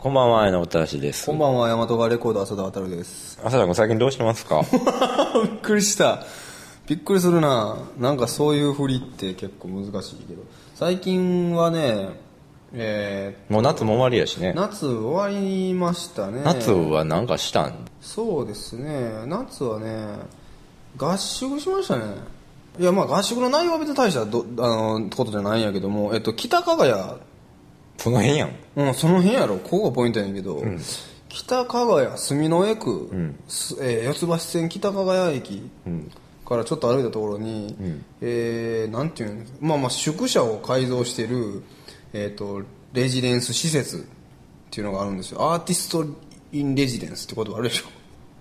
こんばんは、あの、おたらしです。こんばんは、大和川レコード浅田渡です。朝田君最近どうしてますか？びっくりした。びっくりするな。なんかそういう振りって結構難しいけど。最近はね、えもう夏も終わりやしねー、。夏終わりましたね。夏はなんかしたん？そうですね。夏はね、合宿しましたね。いや、まあ合宿の内容は別に大したどあのことじゃないんやけども、えっと、北加賀谷その辺やん。うん、その辺やろ。ここがポイントやねんけど、北加賀谷住之江区、すえー四ツ橋線北加賀谷駅からちょっと歩いたところに、えーなんていうのまあまあ宿舎を改造してる、えっ、と、レジデンス施設っていうのがあるんですよ。アーティスト・イン・レジデンスってことあるでしょ。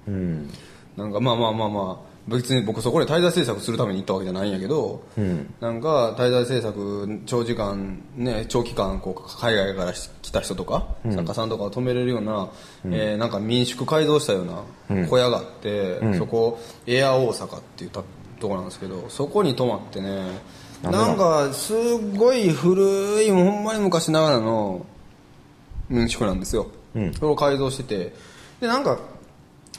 うん。なんかまあまあまあまあ別に僕そこで滞在制作するために行ったわけじゃないんやけど、なんか滞在制作長時間ね長期間こう海外から来た人とか、作家さんとかを泊めれるような、えーなんか民宿改造したような小屋があって、そこエア大阪っていうたとこなんですけどそこに泊まってねなんかすごい古いほんまに昔ながらの民宿なんですよ、それを改造してて。でなんか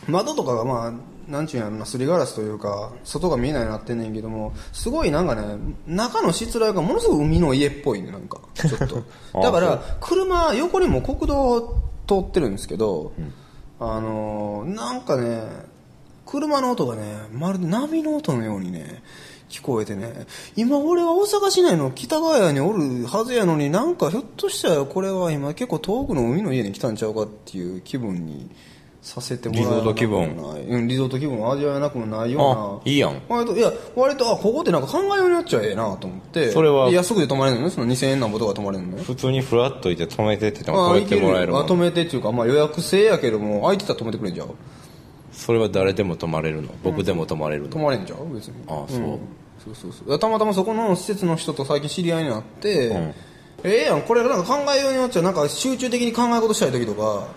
窓とかがまあなんちゅうんやろなすりガラスというか外が見えないようになってんねんけどもすごいなんかね中のしつらいがものすごく海の家っぽいねなんか。ちょっと。あだから車横にも国道通ってるんですけど、あのーなんかね車の音がねまるで波の音のようにね聞こえてね。今俺は大阪市内の北川谷におるはずやのになんかひょっとしたらこれは今結構遠くの海の家に来たんちゃうかっていう気分にさせてもらえリゾート気分。うんリゾート気分を味わえなくもないような。あいいやん。割といや割とあここってなんか考えようによっちゃええなと思って。それは。で安くで泊まれるのね？その2000円なんぼとか泊まれるの？ね普通にフラッといて止めてって言ってもあ止めてもらえるめてっていうか、まあ、予約制やけども空いてたら止めてくれんじゃう？それは誰でも泊まれるの？僕でも泊まれるの？泊まれんじゃう？別に。あそう。ん。そうそうそう。たまたまそこの施設の人と最近知り合いになって、ん。ええやんこれなんか考えようによっちゃなんか集中的に考え事したい時とか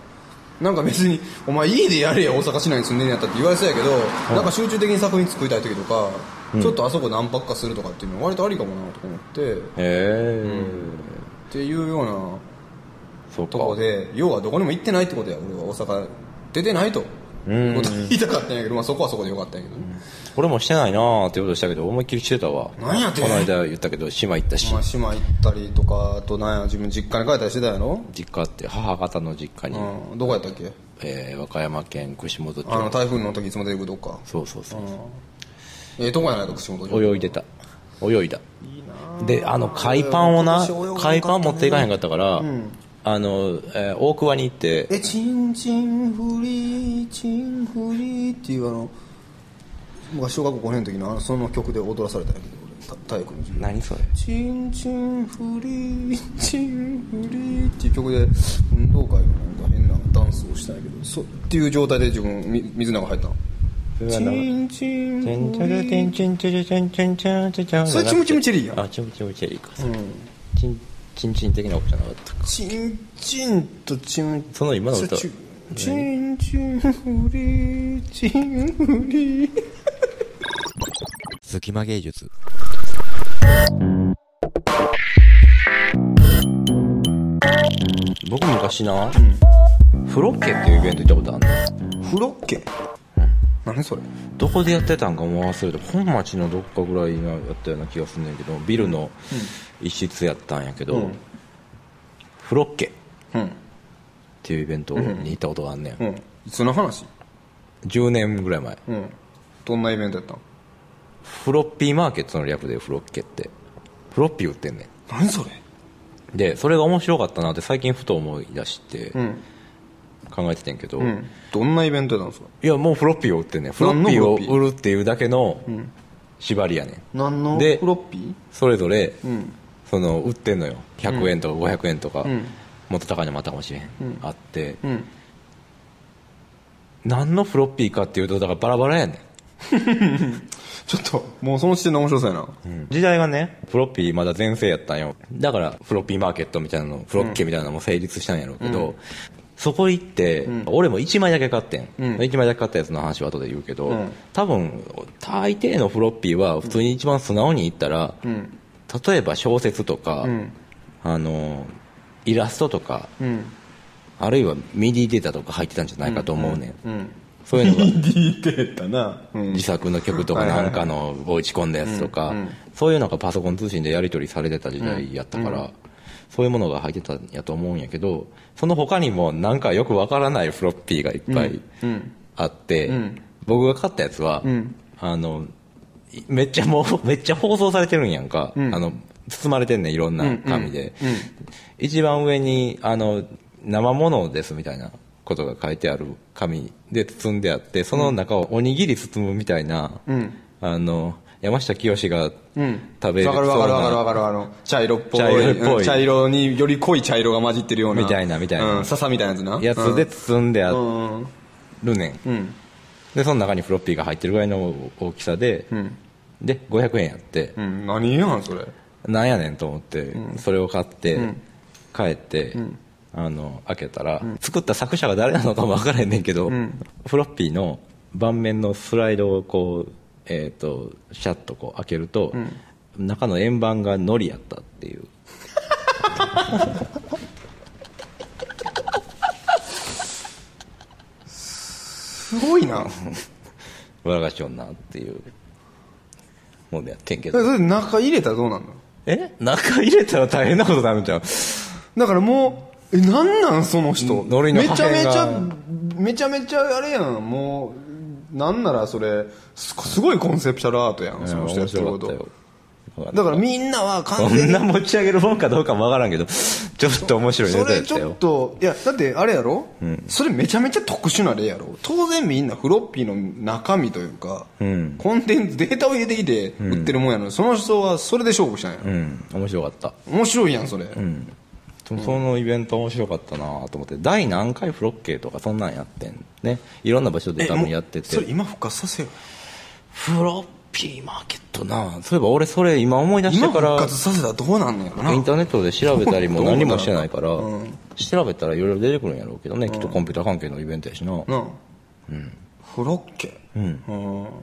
なんか別に「お前家でやれや大阪市内に住んでんやった」って言われそうやけど、なんか集中的に作品作りたい時とか、ちょっとあそこ何泊かするとかっていうのは割とありかもなとか思って、へえ、っていうようなとこで要はどこにも行ってないってことや俺は。大阪出てないと。うんこと言いたかったんやけど、まあ、そこはそこでよかったんやけど、俺もしてないなーってことしたけど思いっきりしてたわ。なんやて。この間言ったけど島行ったし。まあ、島行ったりとかあとなんや自分実家に帰ったりしてたやろ？実家って母方の実家に、うん。どこやったっけ？えー和歌山県串本町。あの台風の時いつも出てくるとこか。そうそうそうええとこやないか串本町。泳いでた。泳いだ。であの海パンをな海パン持っていかへんかったから、あの、えー大桑に行ってえチンチンフリーチンフリーっていうあの僕は小学校5年の時のあのその曲で踊らされたんやけど体育の授業。何それ？チンチンフリーチンフリーっていう曲で運動会のなんか変なダンスをしたんやけどそっていう状態で自分み水の中入ったの。チンチンチンチンチンチンチンチンチンチンチンチンそれチムチムチェリーやんあチムチムチェリーか、チンチンチン的なことじゃなかった？かチンチンとチンその今の歌。チチンチンフリーチンフリー。隙間芸術。僕昔な、フロッケっていうイベント行ったことあるのフロッケ？何それ？どこでやってたんかもう忘れて本町のどっかぐらいがやったような気がするんだけどビルの一室やったんやけど、うん。フロッケっうん。ていうイベントに行ったことがあんねん、うん。いつの話？10年ぐらい前。うん。どんなイベントやったん？フロッピーマーケットの略でフロッケって。フロッピー売ってんね何それ？んでそれが面白かったなって最近ふと思い出してうん考えててんけど、うん。どんなイベントやったんですか？いやもうフロッピーを売ってんねん。フロッピーを売るっていうだけの縛りやねん。何のでフロッピー？それぞれ、うん。その売ってんのよ。100円とか500円とか、ん。もっと高いのもあったかもしれん、あって。うん。何のフロッピーかっていうとだからバラバラやねん。ちょっともうその時点で面白そうやな。時代がねフロッピーまだ全盛やったんよ。だからフロッピーマーケットみたいなのフロッケみたいなのも成立したんやろうけど、そこ行って、俺も1枚だけ買ってん、うん。1枚だけ買ったやつの話は後で言うけど、うん。多分大抵のフロッピーは普通に一番素直に言ったら、うん。例えば小説とか、うん。あのイラストとかうん。あるいはミディデータとか入ってたんじゃないかと思うねん、うん。そういうのが。D データな、うん。自作の曲とかなんかのを打ち込んだやつとか、そういうのがパソコン通信でやり取りされてた時代やったから、そういうものが入ってたんやと思うんやけどその他にもなんかよくわからないフロッピーがいっぱいあって、僕が買ったやつは、あのいめっちゃもう めっちゃ放送されてるんやんか、あの包まれてんねんいろんな紙で、一番上にあの生ものですみたいなことが書いてある紙で包んであってその中をおにぎり包むみたいな、あの山下清が食べるわかるわかるわかるわそうなかる。あの茶色っぽい茶色っぽい。うん茶色により濃い茶色が混じってるような。みたいなみたいなうん、笹みたいなやつな。やつで包んであうんうんるねん、うん。でその中にフロッピーが入ってるぐらいの大きさで、で500円やって、うん。何やんそれ。なんやねんと思って、それを買って、帰って、あの開けたら、作った作者が誰なのかも分からへんねんけど、フロッピーの盤面のスライドをこう、えー、とシャッとこう開けると、中の円盤がノリやったっていう。すごいな。笑がしよんなっていうもんでやってんけそどれ中入れたらどうなんの？え？中入れたら大変なことになるんちゃう？だからもうえなんなんその人？めちゃめちゃめちゃめちゃあれやん。もうなんならそれすすごいコンセプチャルアートやんその人やってること。だからみんなはこ完全にんな持ち上げるもんかどうかもわからんけど ちょっと面白いネそれちょっといやだってあれやろ、それめちゃめちゃ特殊な例やろ？当然みんなフロッピーの中身というか、ん。コンテンツデータを入れてきて売ってるもんやのに、その人はそれで勝負したんや。ろ、うん。面白かった。面白いやんそれ、そそのイベント面白かったなと思って第何回フロッケーとかそんなんやってんね。いろんな場所で多分やってて。それ今復活させよフロッピーマーケットな。そういえば俺それ今思い出してから活させたらどうなんのやろな。インターネットで調べたりも 何もしてないから、うん。調べたらいろいろ出てくるんやろうけどね、きっとコンピューター関係のイベントやしな、なあ、フロッケ？うん。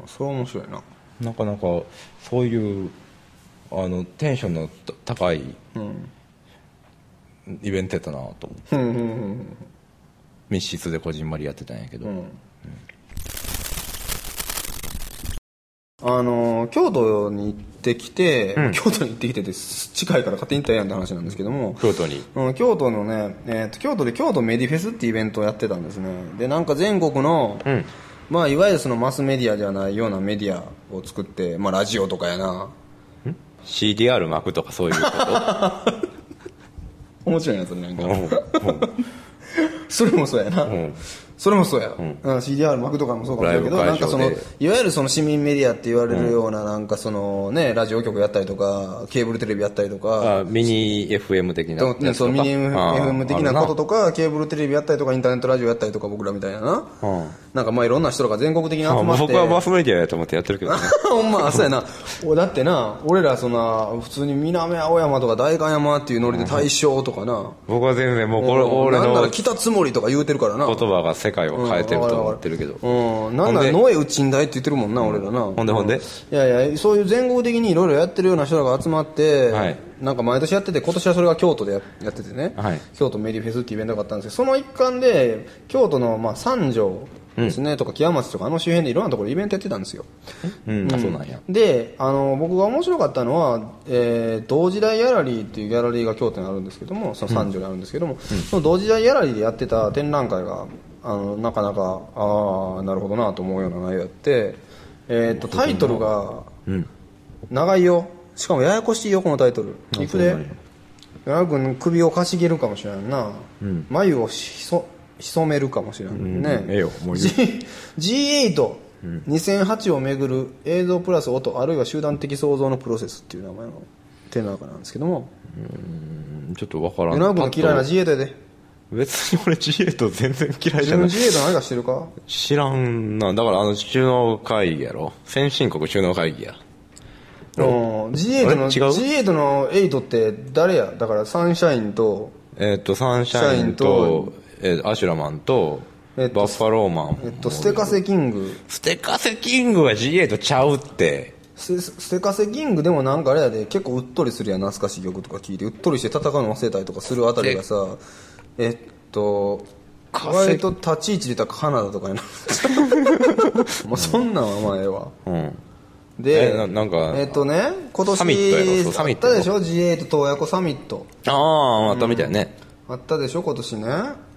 それは面白いな。なかなかそういうあのテンションの高いイベントやったなと思って。うんうんうん密室でこじんまりやってたんやけど、うん。あの京都に行ってきて、京都に行ってきてて近いから勝手に行ったらええやんって話なんですけども、京都に。うん、京都のね、えーと京都で京都メディフェスってイベントをやってたんですね。でなんか全国の、ん。まあ、いわゆるそのマスメディアじゃないようなメディアを作って、まあ、ラジオとかやな。CDR 巻くとかそういうこ 面白いなそれなんか、とうんうん。それもそうやな、ん。それもそうや、うん、CDR 巻くとかもそうかもしれないけどなんかそのいわゆるその市民メディアって言われるようななんかそのねラジオ局やったりとかケーブルテレビやったりとかあミニ FM 的なとやつとか？そうミニ FM 的なことあとかケーブルテレビやったりとかインターネットラジオやったりとか僕らみたいなな、うんなんかまあいろんな人が全国的に集まって。あ僕はマスメディアやと思ってやってるけどね。ほんまそうやな。おだってな俺らそんな普通に南青山とか代官山っていうノリで大正とかな、僕は全然もうこれ俺なんなのら北つもりとか言うてるからな。言葉が世界を変えてると思ってるけど、うん、なんなら野江内んだいって言ってるもんな、俺らな。ほん。でほんで？いやいや、そういう全国的にいろいろやってるような人らが集まって、はい。なんか毎年やってて、今年はそれが京都でややっててね、はい。京都メディフェスっていうイベントがあったんですけど、その一環で、京都のまあ三条ですね、とか木屋町とかあの周辺でいろんなところでイベントやってたんですよ。うん。あそうなんや。であの僕が面白かったのは、えー同時代ギャラリーっていうギャラリーが京都にあるんですけどもその三条にあるんですけども、その同時代ギャラリーでやってた展覧会があのなかなかああなるほどなと思うような内容やって、えー、とタイトルがうん。長いよ。しかもややこしいよこのタイトル。いくで。矢くん首をかしげるかもしれんな、眉をひそ潜めるかもしれんね、ええよもういい G- G8、2008をめぐる映像プラス音あるいは集団的創造のプロセスっていう名前の展覧会なんですけども。うんちょっとわからん。矢君の嫌いなパッ G8 やで。と別に俺 G8 全然嫌いじ自分ゃない。G8 何かしてるか？知らんな。だからあの首脳会議やろ。先進国首脳会議や。うん。G8 のあれ？違う？G8 の8って誰や？だからサンシャインとえっ、とサンシャインとえーアシュラマンと、えっとバッファローマンえっとステカセキング。ステカセキングは G8 ちゃうって。スステカセキングでもなんかあれやで。結構うっとりするやん懐かしい曲とか聴いて。うっとりして戦うの忘れたりとかするあたりがさ。えと稼割と立ち位置でたらカナダとかやな。もうそんなんはまあええわ。うん。でえななんかえっとね今年サミットやろそうサミット。あったでしょ G8 洞爺湖サミット。あああったみたいね、あったでしょ？今年ね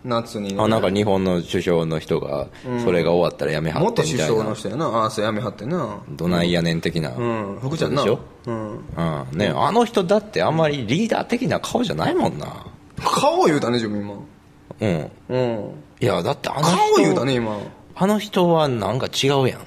夏にね。あなんか日本の首相の人がそれが終わったらやめはっ元首てみたいな。相の人やな。ああそうやめはってな。どないやねん的な。うん。福ちゃんな。でしょ？うん。うん。ねあの人だってあんまりリーダー的な顔じゃないもんな。顔言うたね自分今。うん。うん。いやだってあの顔人言うたね今。あの人はなんか違うやん。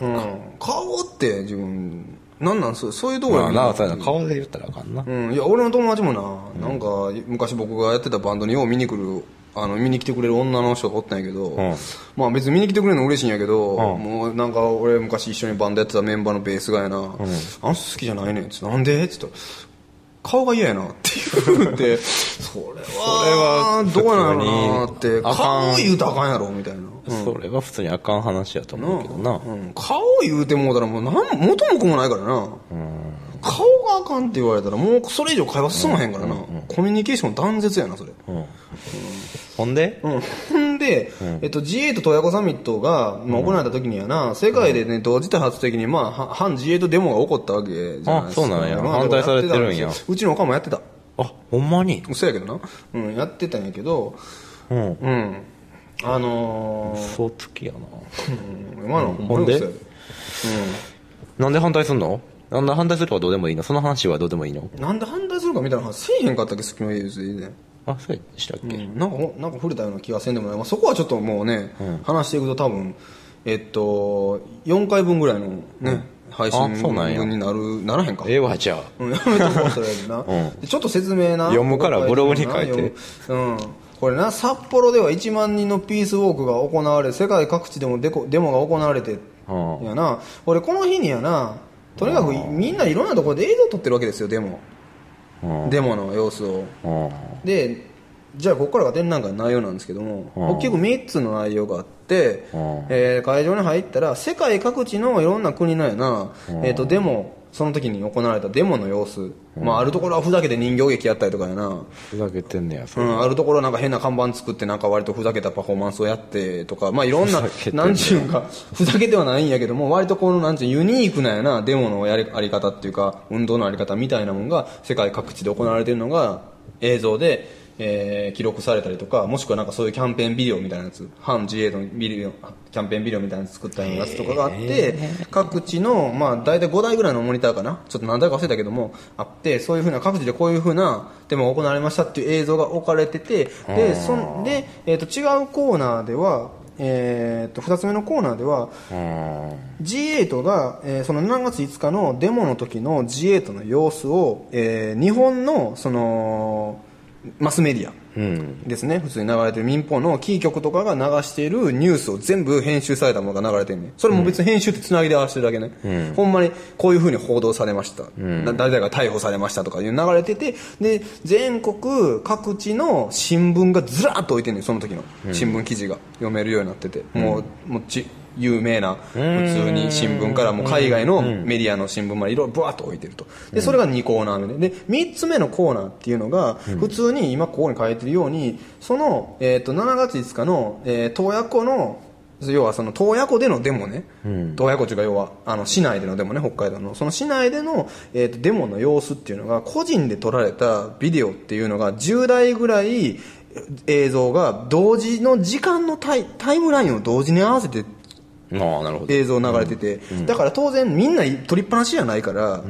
うん。顔って自分なんなん？そうそういうとこやまあなそうやな。顔で言ったらあかんな。うん、いや俺の友達もな、なんか昔僕がやってたバンドによう見に来るあの見に来てくれる女の人がおったんやけど、ん。まあ別に見に来てくれるの嬉しいんやけど、うん。もうなんか俺昔一緒にバンドやってたメンバーのベースがやな、あの人好きじゃないねんっつってなんでっつったら顔が嫌やなって言ってそれはどうなのなって顔言うたらあかんやろみたいな、それは普通にあかん話やと思うけどな。うん、顔言うてもうたらもうなん元も子もないからな、顔があかんって言われたらもうそれ以上会話進まへんからな、コミュニケーション断絶やなそれ、うん。ほんで？うん、ほんで、えっと、G8 洞爺湖サミットが、まあ、行われた時にはな、世界でね、同時多発的に、まあ、は反 G8 デモが起こったわけじゃないですか。あそうなんや。まあ反対されてるんや。うちのおかんもやってた。あほんまに？嘘やけどな。うん、やってたんやけど、うん。うん。あのー、嘘つきやな。うん、今のほんで？嘘やなんで反対すんの？なんで反対するとかどうでもいいの？その話はどうでもいいの？うん。なんで反対するかみたいな話せえへんかったっけ、好きの家でね。あそうでしたっけ、うん、なんかほなんか触れたような気がせんでもない、まあ、そこはちょっともうね、話していくと多分えっと4回分ぐらいのね、うなんや。分になるならへんか？ええわじゃあ。うん、やめとこうそれな、でちょっと説明な。読むからブログに書いて。うん。これな札幌では1万人のピースウォークが行われ世界各地でもデコデモが行われてうん。やな。俺この日にやなとにかくみんないろんなところで映像撮ってるわけですよデモ。うん。デモの様子を。うん。でじゃあここからが展覧会の内容なんですけども、うん。大きく3つの内容があって、うん。えー会場に入ったら世界各地のいろんな国のやな、えー、とデモその時に行われたデモの様子、まあ、あるところはふざけて人形劇やったりとかやな、ふざけてんねやそうれ、ん、あるところはなんか変な看板作ってなんか割とふざけたパフォーマンスをやってとか、まあ、いろんなふざけてんねなんちゅうんかふざけてはないんやけども割とこのなんちゅうユニークなやなデモのやりあり方っていうか運動のあり方みたいなものが世界各地で行われているのが映像で、えー記録されたりとかもしくはなんかそういうキャンペーンビデオみたいなやつ反 GA のビデオキャンペーンビデオみたいなやつ作ったようなやつとかがあって各地の、まあ、大体5台ぐらいのモニターかな？ちょっと何台か忘れたけどもあってそういうふうな各地でこういうふうなデモが行われましたっていう映像が置かれててでそんで、えー、と違うコーナーではえー、と2つ目のコーナーではうん。G8 が、えーその7月5日のデモの時の G8 の様子を、えー日本のそのマスメディアうん。ですね。普通に流れてる民放のキー局とかが流しているニュースを全部編集されたものが流れてるねそれも別に編集ってつなぎで合わせてるだけね、ほんまにこういうふうに報道されました、な誰々が逮捕されましたとかいう流れててで全国各地の新聞がずらっと置いてんねんその時の。新聞記事が読めるようになってて、もうもうち有名な普通に新聞からもう海外のメディアの新聞までいろいろブワッと置いてると。でそれが2コーナー目で。で3つ目のコーナーっていうのが普通に今ここに書いてるようにその、えー、と7月5日の、えー洞爺湖の要はその洞爺湖でのデモね、洞爺湖というか要はあの市内でのデモね北海道の。その市内での、えー、とデモの様子っていうのが個人で撮られたビデオっていうのが10台ぐらい映像が同時の時間のタイタイムラインを同時に合わせて映像流れてて、だから当然みんな撮りっぱなしじゃないから、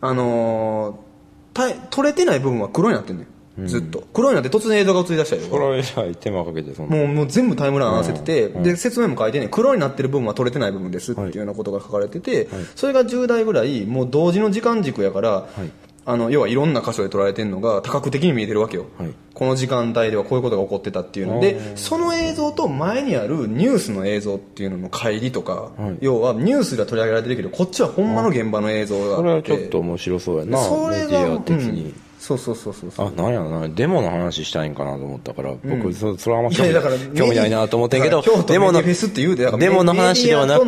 あのーた撮れてない部分は黒になってんねん。ずっと。黒になって突然映像が映り出したりとかこれじゃあ手間かけてそもうもう全部タイムライン合わせてて、で説明も書いてね黒になってる部分は取れてない部分ですっていうようなことが書かれてて、それが10台ぐらいもう同時の時間軸やから、あの要はいろんな箇所で撮られてるのが多角的に見えてるわけよ、はい。この時間帯ではこういうことが起こってたっていうの。でその映像と前にあるニュースの映像っていうのの乖離とか、要はニュースでは取り上げられてるけどこっちはほんまの現場の映像があって。これはちょっと面白そうやな。それがメディア的に、そうそうそうそうそうあなんやろな。デモの話したいんかなと思ったから、僕そそれはあんまい興味やだから 興味ないなと思ってんけどデモのフェスって言うてだからデモの話ではなく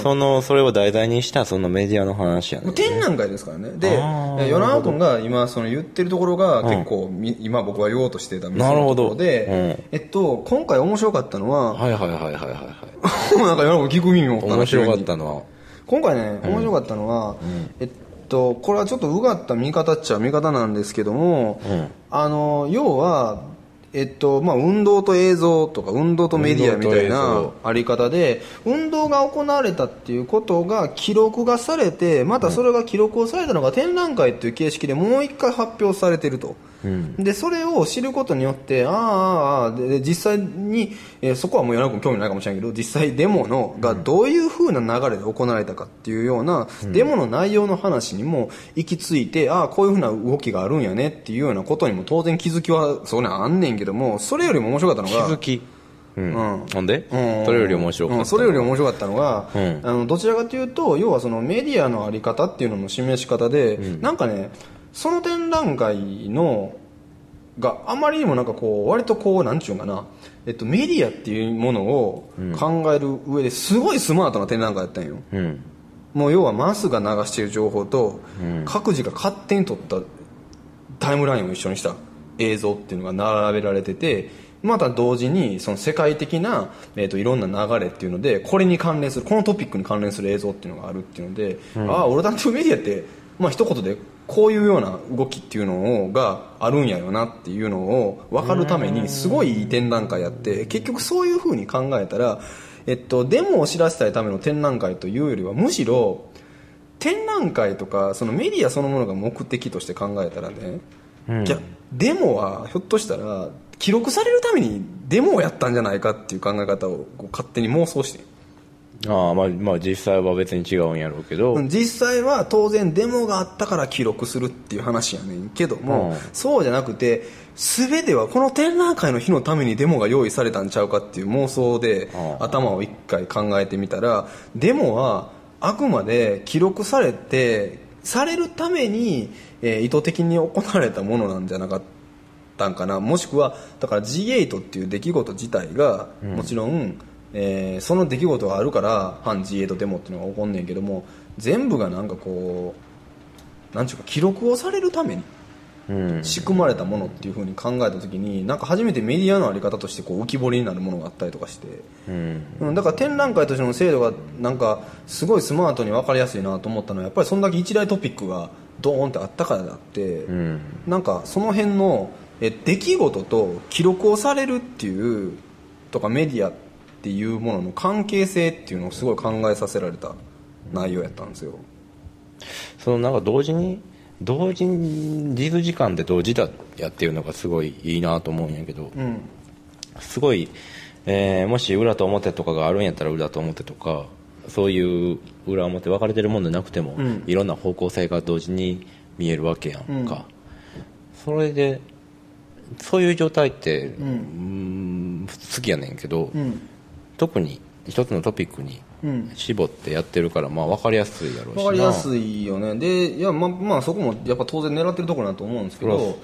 そのそれを題材にしたそのメディアの話やねん。展覧会ですからね。で与那君が今その言ってるところが結構み、今僕が言おうとしてた店のところで、えっと、今回面白かったのははいはいはいはいはいはい。なんか与那君聞く耳持ったな面白かったのは。今回ね面白かったのは、えっとこれはちょっとうがった見方っちゃ見方なんですけども、うん。あの要はえっとまあ、運動と映像とか運動とメディアみたいな像。あり方で運動が行われたっていうことが記録がされてまたそれが記録をされたのが展覧会っていう形式でもう一回発表されてると、うん。でそれを知ることによってああああでで実際に、えーそこはもう柳君興味ないかもしれないけど実際デモのがどういう風な流れで行われたかっていうような、デモの内容の話にも行き着いてああこういう風な動きがあるんやねっていうようなことにも当然気づきはそうねあんねんけどもそれよりも面白かったの気がづき。うん、うん。ほんで、うん。それより面白かった、うん。それより面白かったのが、うん。あのどちらかというと要はそのメディアのあり方っていうのの示し方で、なんかねその展覧会のがあまりにもなんかこう割とこうなんちゅうんかな、えっと、メディアっていうものを考える上ですごいスマートな展覧会やったんよ。うん。もう要はマスが流している情報と、うん。各自が勝手に撮ったタイムラインを一緒にした映像っていうのが並べられててまた同時にその世界的な、えー、といろんな流れっていうのでこれに関連するこのトピックに関連する映像っていうのがあるっていうので、ああオルタナティブメディアってまあ一言でこういうような動きっていうのをがあるんやよなっていうのを分かるためにすごいいい展覧会やって結局そういうふうに考えたら、えっと、デモを知らせたいための展覧会というよりはむしろ展覧会とかそのメディアそのものが目的として考えたらね、うん。いやデモはひょっとしたら記録されるためにデモをやったんじゃないかっていう考え方を勝手に妄想してああまあまあ実際は別に違うんやろうけど、うん実際は当然デモがあったから記録するっていう話やねんけども、うん。そうじゃなくて全てはこの展覧会の日のためにデモが用意されたんちゃうかっていう妄想でうん頭を一回考えてみたらデモはあくまで記録されてされるために、えー意図的に行われたものなんじゃなかったんかな。もしくはだから G8 っていう出来事自体が、もちろん、えーその出来事があるから反 G8 デモっていうのが起こんねんけども全部がなんかこうなんちゅうか記録をされるためにうん。仕組まれたものっていうふうに考えた時になんか初めてメディアのあり方としてこう浮き彫りになるものがあったりとかして、うん。うん、だから展覧会としての制度がなんかすごいスマートに分かりやすいなと思ったのはやっぱりそんだけ一大トピックがドーンってあったからであって、うん。なんかその辺のえ出来事と記録をされるっていうとかメディアっていうものの関係性っていうのをすごい考えさせられた内容やったんですよ。そのなんか同時に同時に実時間で同時だやっていうのがすごいいいなと思うんやけど、うん。すごい、えーもし裏と表とかがあるんやったら裏と表とかそういう裏表分かれてるもんじゃなくても、うん。いろんな方向性が同時に見えるわけやんか、それでそういう状態って、うーん好きやねんけど、うん特に一つのトピックにうん。絞ってやってるから、まあ分かりやすいやろうしな。分かりやすいよね。でいやままあそこもやっぱ当然狙ってるところだと思うんですけど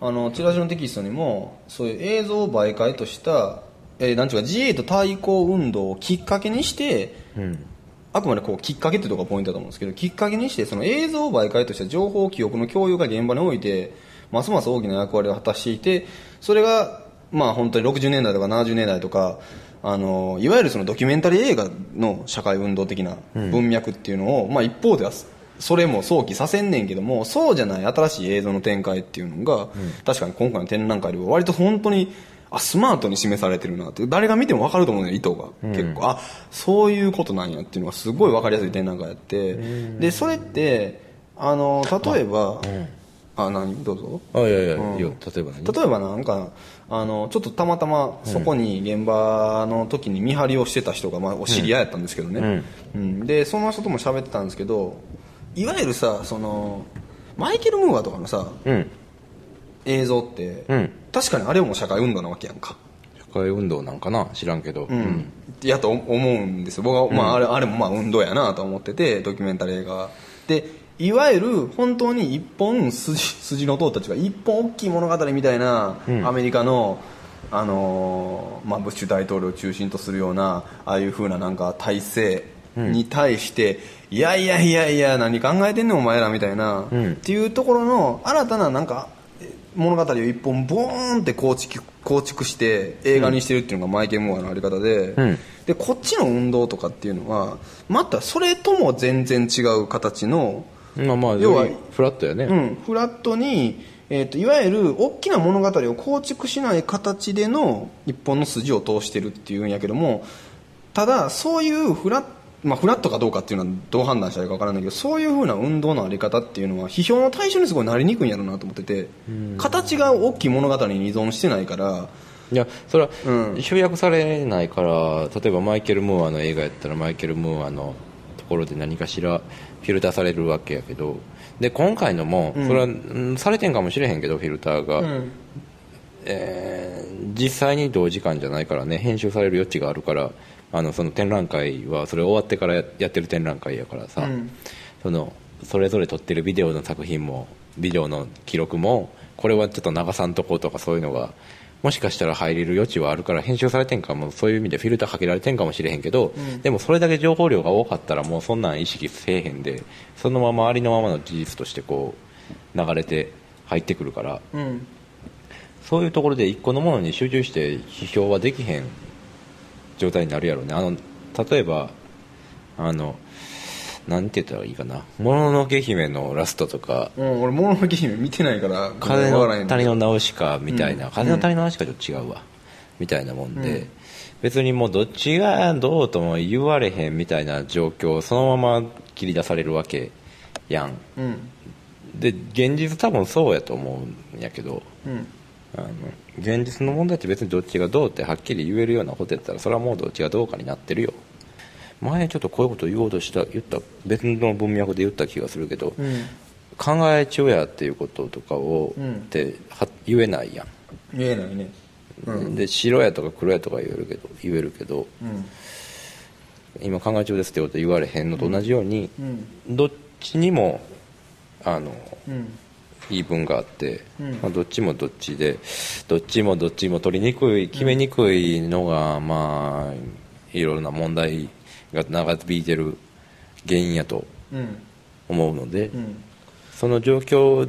あのチラシのテキストにもそういう映像を媒介とした、えーなんていうか G8 対抗運動をきっかけにしてうん。あくまでこうきっかけっていうところがポイントだと思うんですけどきっかけにしてその映像を媒介とした情報記憶の共有が現場においてますます大きな役割を果たしていてそれがまあ本当に60年代とか70年代とかあのいわゆるそのドキュメンタリー映画の社会運動的な文脈っていうのを、まあ、一方ではそれも想起させんねんけどもそうじゃない新しい映像の展開っていうのが、確かに今回の展覧会では割と本当にあスマートに示されてるなって誰が見ても分かると思うのよ意図が、結構あそういうことなんやっていうのがすごい分かりやすい展覧会やって、でそれってあの例えば、あ何？どうぞ。あいやいや、うんいいよ。例えば何？例えばなんかあのちょっとたまたまそこに現場の時に見張りをしてた人が、まあ、お知り合いやったんですけどね、うん。でその人とも喋ってたんですけどいわゆるさそのマイケル・ムーアとかのさうん。映像って、うん。確かにあれも社会運動なわけやんか、社会運動なんかな？知らんけど、うん。やと思うんですよ。僕は、まあ、あれあれもまあ運動やなと思っててドキュメンタリー映画でいわゆる本当に一本筋筋の通ったというか一本大きい物語みたいな、アメリカの、あのーまあ、ブッシュ大統領を中心とするようなああいう風ななんか体制に対して、いやいやいやいや何考えてんねんお前らみたいな、ん。っていうところの新たななんかえ物語を一本ボーンって構築構築して映画にしてるっていうのがマイケル・モアのあり方で、うん。でこっちの運動とかっていうのはまたそれとも全然違う形のまあまあ要はフラットやね、うん、フラットに、えー、といわゆる大きな物語を構築しない形での一本の筋を通してるっていうんやけどもただそういうフラッまあ、フラットかどうかっていうのはどう判断したらいいか分からないけどそういうふうな運動のあり方っていうのは批評の対象にすごいなりにくいんやろうなと思ってて形が大きい物語に依存してないから。いやそれはうん。集約されないから例えばマイケル・ムーアの映画やったらマイケル・ムーアのところで何かしらフィルターされるわけやけど。で今回のもそれは、うんされてんかもしれへんけどフィルターが、うん。えー実際に同時間じゃないからね編集される余地があるからあのその展覧会はそれ終わってからややってる展覧会やからさ、うん。そのそれぞれ撮ってるビデオの作品もビデオの記録もこれはちょっと流さんとことかそういうのがもしかしたら入れる余地はあるから編集されてんかもそういう意味でフィルターかけられてんかもしれへんけど、でもそれだけ情報量が多かったらもうそんなん意識せえへんでそのままありのままの事実としてこう流れて入ってくるから。うん。そういうところで一個のものに集中して批評はできへん状態になるやろうね。あの例えばあのなんて言ったらいいかな「もののけ姫」のラストとか。うん、俺、もののけ姫見てないから、「風の谷のナウシカ」みたい。な「風の谷のナウシカ」と違うわ、みたいなもんで、別にもうどっちがどうとも言われへんみたいな状況をそのまま切り出されるわけやん。うん。で現実多分そうやと思うんやけど。うん。あの現実の問題って別にどっちがどうってはっきり言えるようなことやったらそれはもうどっちがどうかになってるよ前ちょっとこういうこと言おうとした言った別の文脈で言った気がするけど、うん。考え中やっていうこととかを、うんっては言えないやん、見えないね。うん。で白やとか黒やとか言えるけど言えるけどうん。今考え中ですってこと言われへんのと同じように、うん。どっちにもあのうん。言い分があって、うんまあ、どっちもどっちでどっちもどっちも取りにくい決めにくいのが、まあいろいろな問題が長引いてる原因やとうん。思うので、うん。その状況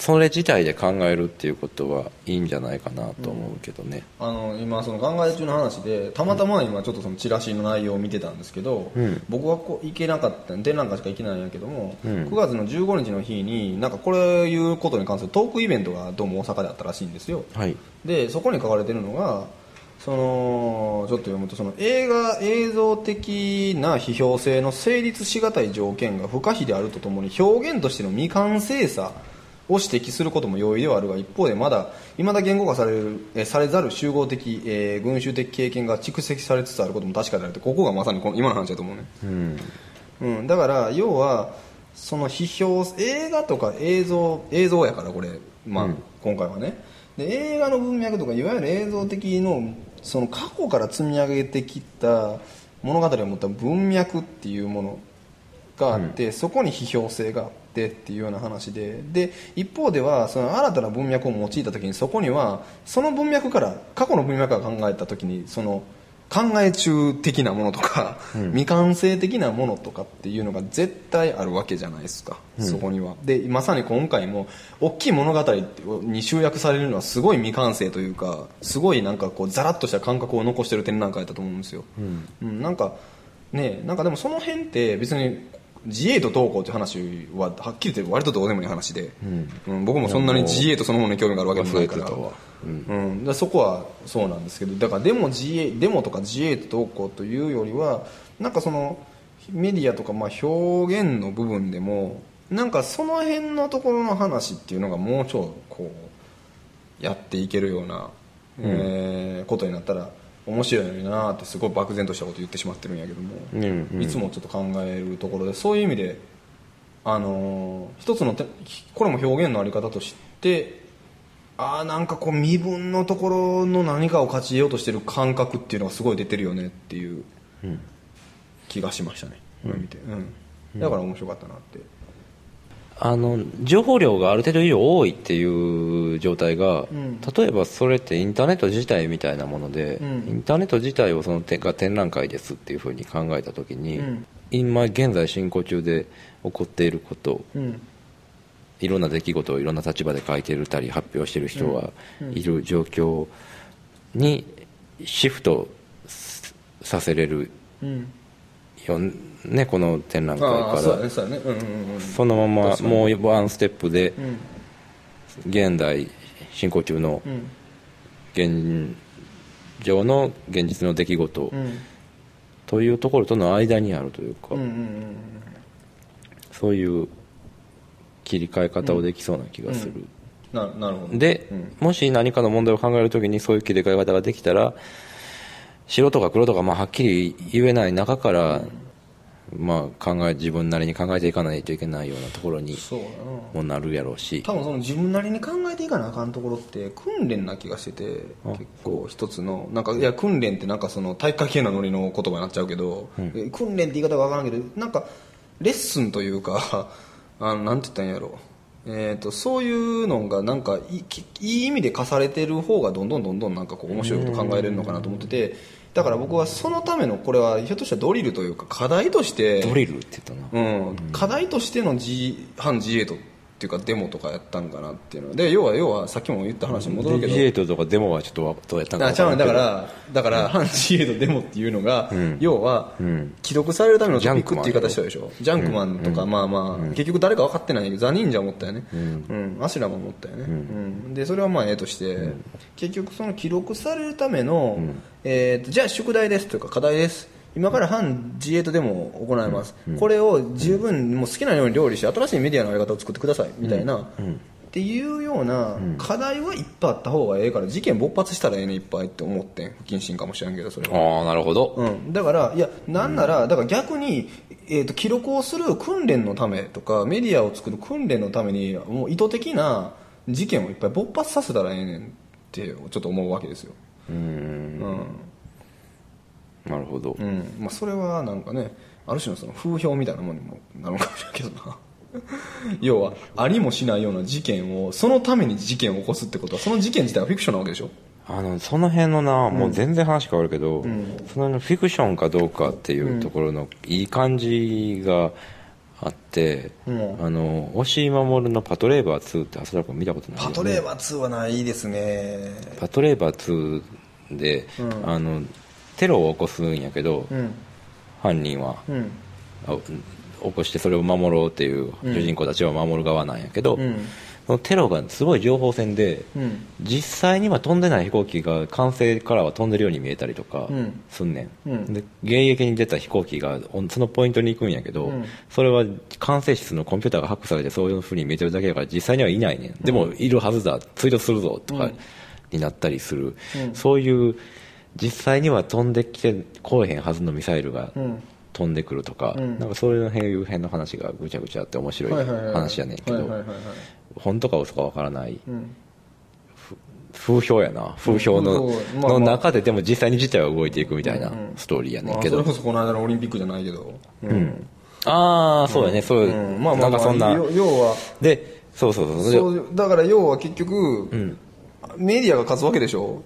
それ自体で考えるっていうことはいいんじゃないかなと思うけどね、あの今その考え中の話でたまたま今ちょっとそのチラシの内容を見てたんですけど、うん。僕はこう行けなかった展覧会しか行けないんやけども、うん。9月の15日の日になんかこれいうことに関するトークイベントがどうも大阪であったらしいんですよ。はい。でそこに書かれてるのがそのちょっと読むとその映画映像的な批評性の成立しがたい条件が不可避であるとともに表現としての未完成さを指摘することも容易ではあるが一方でまだ未だ言語化されるえされざる集合的、えー群衆的経験が蓄積されつつあることも確かであるってここがまさにこの今の話だと思うね。うんうん、だから要はその批評映画とか映像映像やからこれ、まあうん。今回はね。で映画の文脈とかいわゆる映像的のその過去から積み上げてきた物語を持った文脈っていうものがあって、そこに批評性があってっていうような話でで一方ではその新たな文脈を用いた時にそこにはその文脈から過去の文脈から考えた時にその考え中的なものとか、未完成的なものとかっていうのが絶対あるわけじゃないですか、そこには。でまさに今回も大きい物語に集約されるのはすごい未完成というかすごいなんかこうザラッとした感覚を残してる展覧会だと思うんですよ、うん。なんかねなんかでもその辺って別に自衛と投稿っていう話ははっきり言って割とどうでもいい話で、うん。僕もそんなに自衛とそのものに興味があるわけでもないから。うん。だからそこはそうなんですけど。だからデモ自衛デモとか自衛投稿というよりはなんかそのメディアとかまあ表現の部分でもなんかその辺のところの話っていうのがもうちょいこうやっていけるような、えーことになったら面白いのになってすごい漠然としたこと言ってしまってるんやけども、うんうん。いつもちょっと考えるところでそういう意味であのー一つのてこれも表現のあり方としてああなんかこう身分のところの何かを勝ち得ようとしてる感覚っていうのがすごい出てるよねっていう気がしましたね、これ見て、うん、だから面白かったなってあの情報量がある程度以上多いっていう状態が、ん。例えばそれってインターネット自体みたいなもので、うん。インターネット自体をそのてが展覧会ですっていうふうに考えた時に、うん。今現在進行中で起こっていることうん。いろんな出来事をいろんな立場で書いてるたり発表してる人がいる状況にシフトさせれるうんよねこの展覧会から。そのままもうワンステップでうん。現代進行中のうん。現状の現実の出来事うん。というところとの間にあるというか、そういう切り替え方をできそうな気がする、ななるほど。で、うん。もし何かの問題を考えるときにそういう切り替え方ができたら白とか黒とかまあはっきり言えない中から、まあ、考え自分なりに考えていかないといけないようなところにもなるやろうし。多分その自分なりに考えていかなあかんところって訓練な気がしててあ。結構一つのなんかいや訓練ってなんかその体育会系なノリの言葉になっちゃうけど、え訓練って言い方が分からんけどなんかレッスンというか あのなんて言ったんやろ。えー、とそういうのがなんかいいいい意味で課されてる方がどんどんどんどんなんかこう面白いこと考えれるのかなと思っててだから僕はそのためのこれはひょっとしたらドリルというか課題としてドリルって言ったな、うん、課題としての、G、反 G8 っていうかデモとかやったんかなっていうので要は要はさっきも言った話に戻るけど、G8 とかデモはちょっとわどうやったんからんけどからだから反 G8 デモっていうのが、ん。要は、ん。記録されるためのトピックっていう言い方ジしたでしょジャンクマンとか、まあまあ、結局誰か分かってないけどザ・忍者持ったよね、うん。アシュラも持ったよね、うん。でそれはまあええとして、結局その記録されるための、えーとじゃあ宿題ですというか課題です今から反 G8 デモを行います、これを十分もう好きなように料理して新しいメディアのやり方を作ってくださいみたいな、っていうような課題はいっぱいあった方がええから事件勃発したらええねいっぱいって思ってん不謹慎かもしれんけどそれは。ああなるほど、うん、だから、いや、なんなら、だから逆に、えー、と記録をする訓練のためとか、メディアを作る訓練のために、もう意図的な事件をいっぱい勃発させたらええねんって、ちょっと思うわけですよ。うーんなるほど、うん。うん。まあ、それはなんかね、ある種のその風評みたいなものにもなるのかもしれんけどな。要は、ありもしないような事件を、そのために事件を起こすってことは、その事件自体はフィクションなわけでしょ？あのその辺のな、もう全然話変わるけど、そのフィクションかどうかっていうところのいい感じがあって、うんあの押井守の「パトレーバー2」って浅田君見たことないよ、ね、パトレーバー2はないですね。パトレーバー2で、うんあのテロを起こすんやけど、うん。犯人は、うん。あ起こしてそれを守ろうっていう主人公たちを守る側なんやけど、うん。そのテロがすごい情報戦で、うん。実際には飛んでない飛行機が完成からは飛んでるように見えたりとかうん。すんねん、うん。で迎撃に出た飛行機がおそのポイントに行くんやけど、うん。それは管制室のコンピューターがハックされてそういうふうに見えてるだけだから実際にはいないねん。でもいるはずだ。追突するぞとかになったりする、うん。そういう実際には飛んできてこえへんはずのミサイルがうん。飛んでくるとか、うん。なんかそういう辺辺の話がぐちゃぐちゃあって面白い話やねんけど、本当か嘘かわからないうん。風評やな。風評の,、まあまあ。の中ででも実際に自体は動いていくみたいなストーリーやねまあ、んけど、それこそこの間のオリンピックじゃないけど。うん。ああそうやね、そう、うん。まあまあ、まあ、なんかそんな。要要は、でそうそうそう。そうだから要は結局、メディアが勝つわけでしょ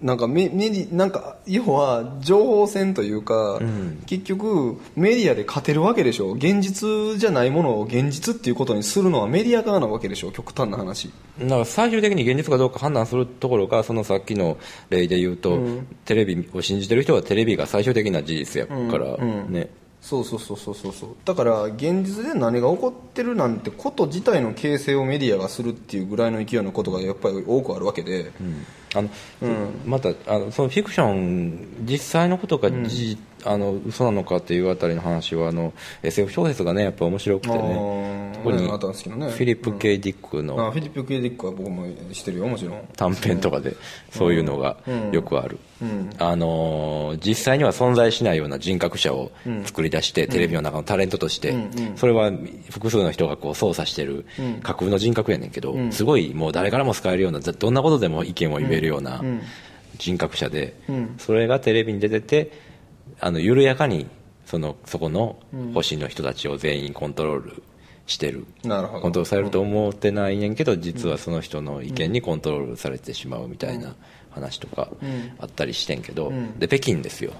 なんかメメディなんか要は情報戦というか、結局メディアで勝てるわけでしょ現実じゃないものを現実っていうことにするのはメディア側なわけでしょ極端な話。だから最終的に現実かどうか判断するところがそのさっきの例で言うと、テレビを信じてる人はテレビが最終的な事実やから、うん。ねそうそうそうそうそう。そうだから現実で何が起こってるなんてこと自体の形成をメディアがするっていうぐらいの勢いのことがやっぱり多くあるわけで、あの、またあのそのフィクション実際のことが事、あの嘘なのかっていうあたりの話はあの SF 小説がねやっぱ面白くてあねー特にフィリップ・ケイ・ディックの。あフィリップ・ケイディックは僕もしてるよもちろん。短編とかでそういうのがよくある、うん。あのー実際には存在しないような人格者を作り出して、テレビの中のタレントとして、それは複数の人がこう操作してる架空の人格やねんけど、すごいもう誰からも使えるようなどんなことでも意見を言えるような人格者で、ん。それがテレビに出ててあの緩やかにそのそこの星の人たちを全員コントロールしてる。なるほど。コントロールされると思ってないんやけど実はその人の意見にコントロールされてしまうみたいな話とかあったりしてんけど、で北京ですよ、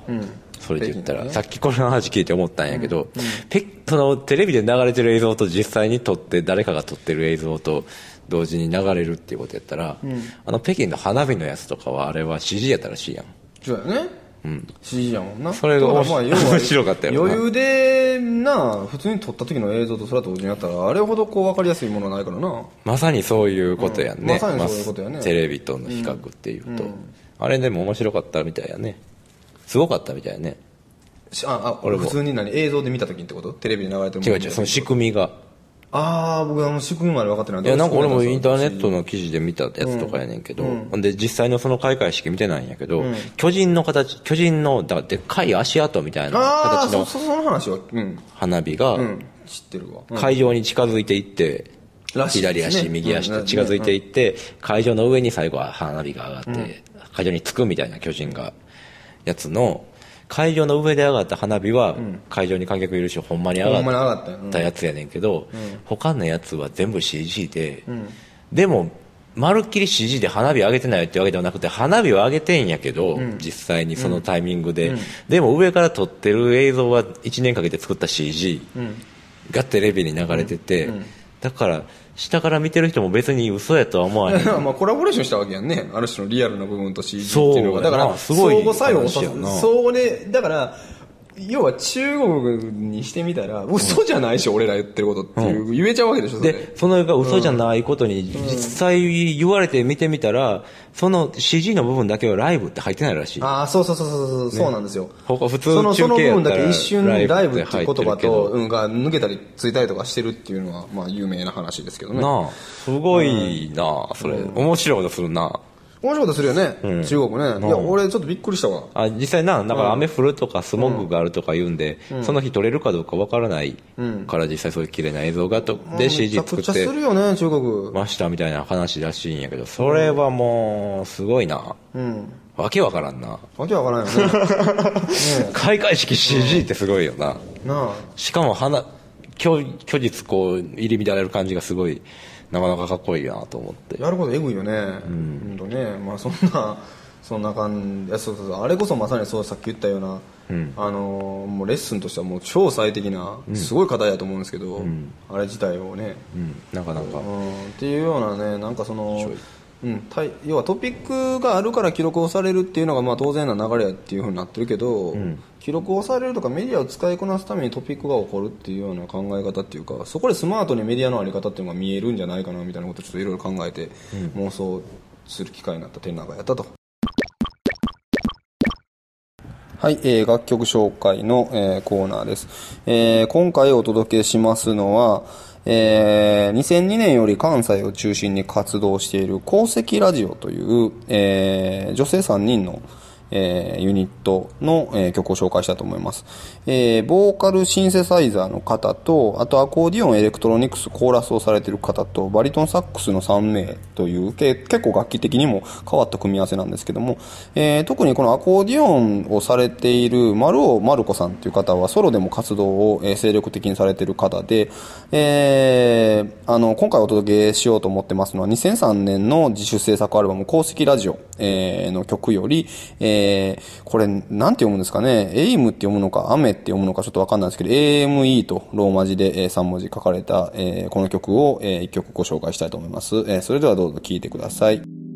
それで言ったら、ね。さっきこの話聞いて思ったんやけど、ペそのテレビで流れてる映像と実際に撮って誰かが撮ってる映像と同時に流れるっていうことやったら、あの北京の花火のやつとかはあれは CG やったらしいやん。そうやねうん。CG やもん。なそれが面白かったよな。余裕でな普通に撮った時の映像とそれは同時にやったらあれほどこう分かりやすいものはないからな。まさにそういうことやんね、うんまさにそういうことやね。まあテレビとの比較っていうと、あれでも面白かったみたいやね。すごかったみたいやね。しああ俺も。普通に何？映像で見た時ってこと？テレビで流れてるもの違う違うその仕組みがああ僕あの仕組みまで分かってない。いやなんか俺もインターネットのの記事で見たやつとかやねんけど、ほんで実際のその開会式見てないんやけど、巨人の形巨人のだでっかい足跡みたいな形のそそその話はうん。花火がうん。知ってるわ、うん。会場に近づいていって、左足右足うん。と近づいていって、会場の上に最後は花火が上がって、会場に着くみたいな巨人がやつの会場の上で上がった花火は、会場に観客いるしほんまに上がったやつやねんけど、他のやつは全部 CG で、でもまるっきり CG で花火上げてないってわけではなくて花火は上げてんやけど、実際にそのタイミングで、でも上から撮ってる映像は1年かけて作った CG がテレビに流れてて、だから下から見てる人も別に嘘やとは思わへん。まあコラボレーションしたわけやんね。ある種のリアルな部分と CG っていうのが。だから相互作用相互でだから要は中国にしてみたら嘘じゃないし、俺ら言ってることっていう、言えちゃうわけでしょそれ。でそのが嘘じゃないことに実際言われて見てみたらその CG の部分だけはライブって入ってないらしい。ああそうそうそうそうそう、そうなんですよ。他普通そのその部分だ中継やったらけ一瞬ライブっていう言葉と、うん、が抜けたりついたりとかしてるっていうのはまあ有名な話ですけどね。なあすごいなあそれ。面白いことするな面白いことするよね、中国ね、いや俺ちょっとびっくりしたわ。あ実際なだから雨降るとかスモッグがあるとか言うんで、その日撮れるかどうかわからないから実際そういう綺麗な映像がとで CG めちゃくちゃ作ってするよね中国。ましたみたいな話らしいんやけどそれはもうすごいな、うん。わけわからんな。わけわからんよね。開会式 CG ってすごいよな、なあ。しかも花虚虚実こう入り乱れる感じがすごいなかなかかっこいいなと思って。やることエグいよね。うん。とね。まあそんな そんな感じ。そうそうそう。あれこそまさにそうさっき言ったような、あのーもうレッスンとしてはもう超最適なすごい課題だと思うんですけど、あれ自体をね、うん。なかなか。うん、っていうようなねなんかそのうん、たい要はトピックがあるから記録をされるっていうのがまあ当然な流れやっていうふうになってるけど、記録をされるとかメディアを使いこなすためにトピックが起こるっていうような考え方っていうかそこでスマートにメディアのあり方っていうのが見えるんじゃないかなみたいなことをちょっといろいろ考えて妄想する機会になった展覧会やったと。はい、えー楽曲紹介の、えーコーナーです。えー今回お届けしますのは、えー2002年より関西を中心に活動している鉱石ラジオという、えー女性3人の、えーユニットの、えー曲を紹介したいと思います。えーボーカルシンセサイザーの方と、あとアコーディオン、エレクトロニクス、コーラスをされている方と、バリトンサックスの3名という、け結構楽器的にも変わった組み合わせなんですけども、えー特にこのアコーディオンをされている丸尾丸子さんという方はソロでも活動を、えー精力的にされている方で、えーあの、今回お届けしようと思ってますのは2003年の自主制作アルバム公式ラジオ、えーの曲より、えーこれなんて読むんですかね、エイムって読むのか、雨って読むのかちょっとわかんないですけど、AME とローマ字で、え3文字書かれた、えーこの曲を、え1曲ご紹介したいと思います。えーそれではどうぞ聴いてください。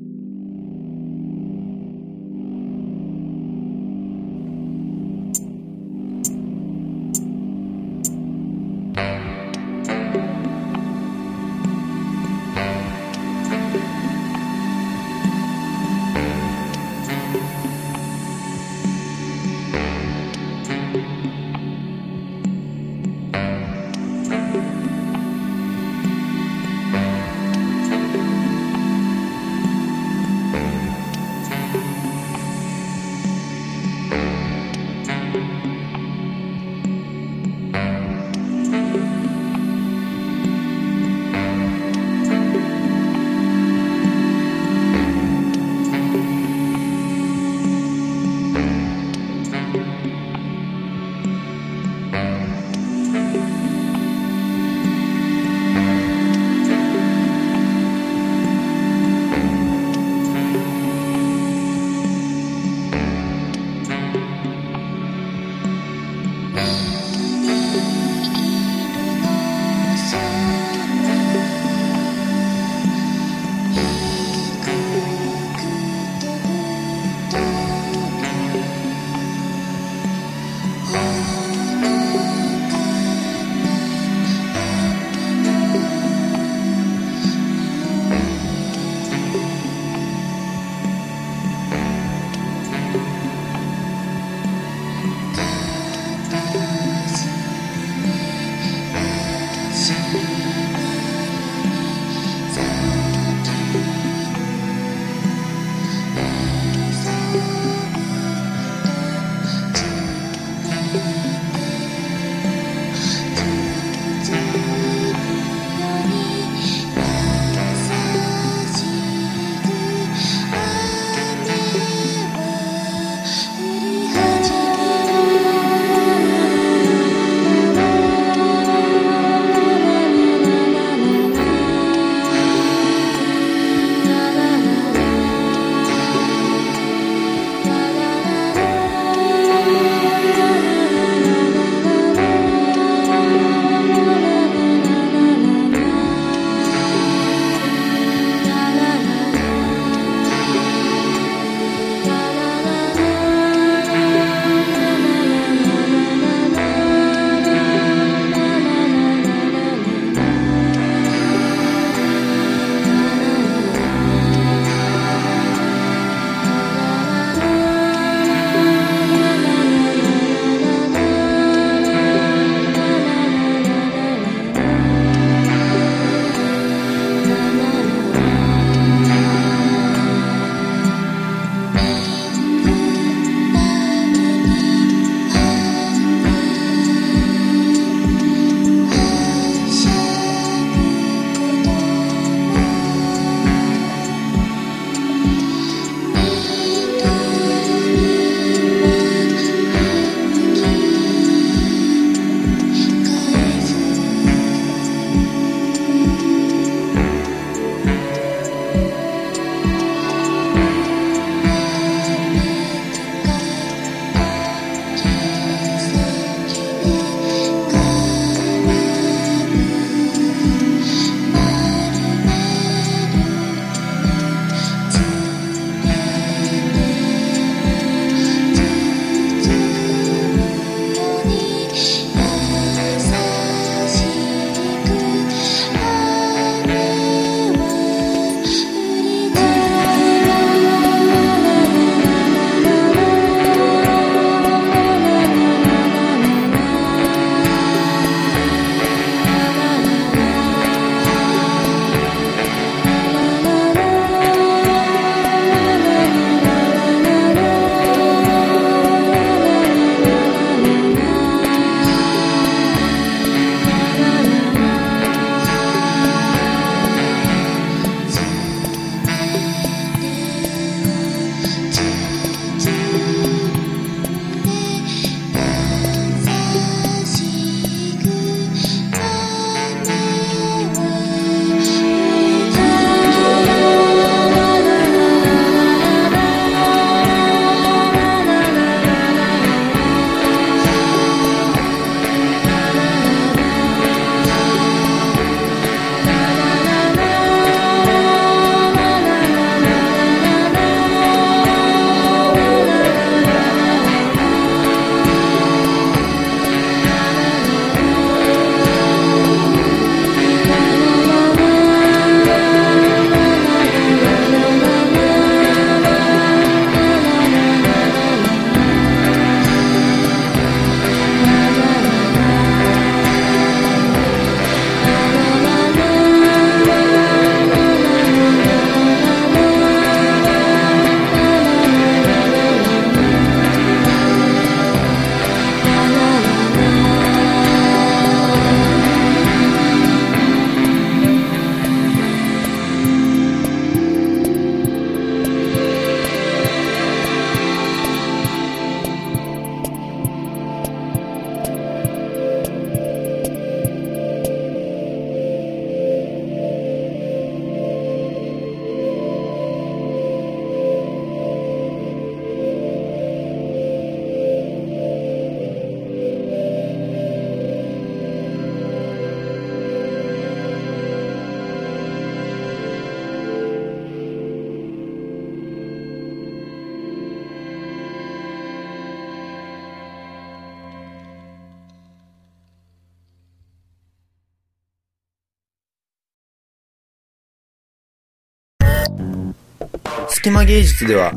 隙間芸術では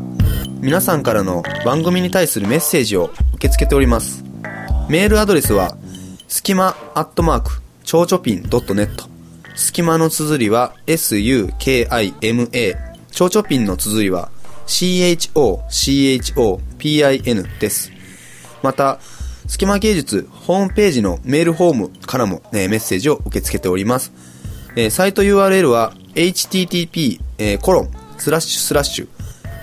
皆さんからの番組に対するメッセージを受け付けております。メールアドレスはすきまアットマークちょうちょぴん .net 隙間の綴りは SUKIMA ちょうちょぴんの綴りは CHOCHOPIN です。また隙間芸術ホームページのメールフォームからも、ね、メッセージを受け付けております。えー、サイト URL は http、えー、コロンスラッシュスラッシュ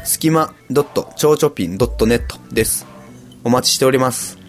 隙間 .chochopin.net です。お待ちしております。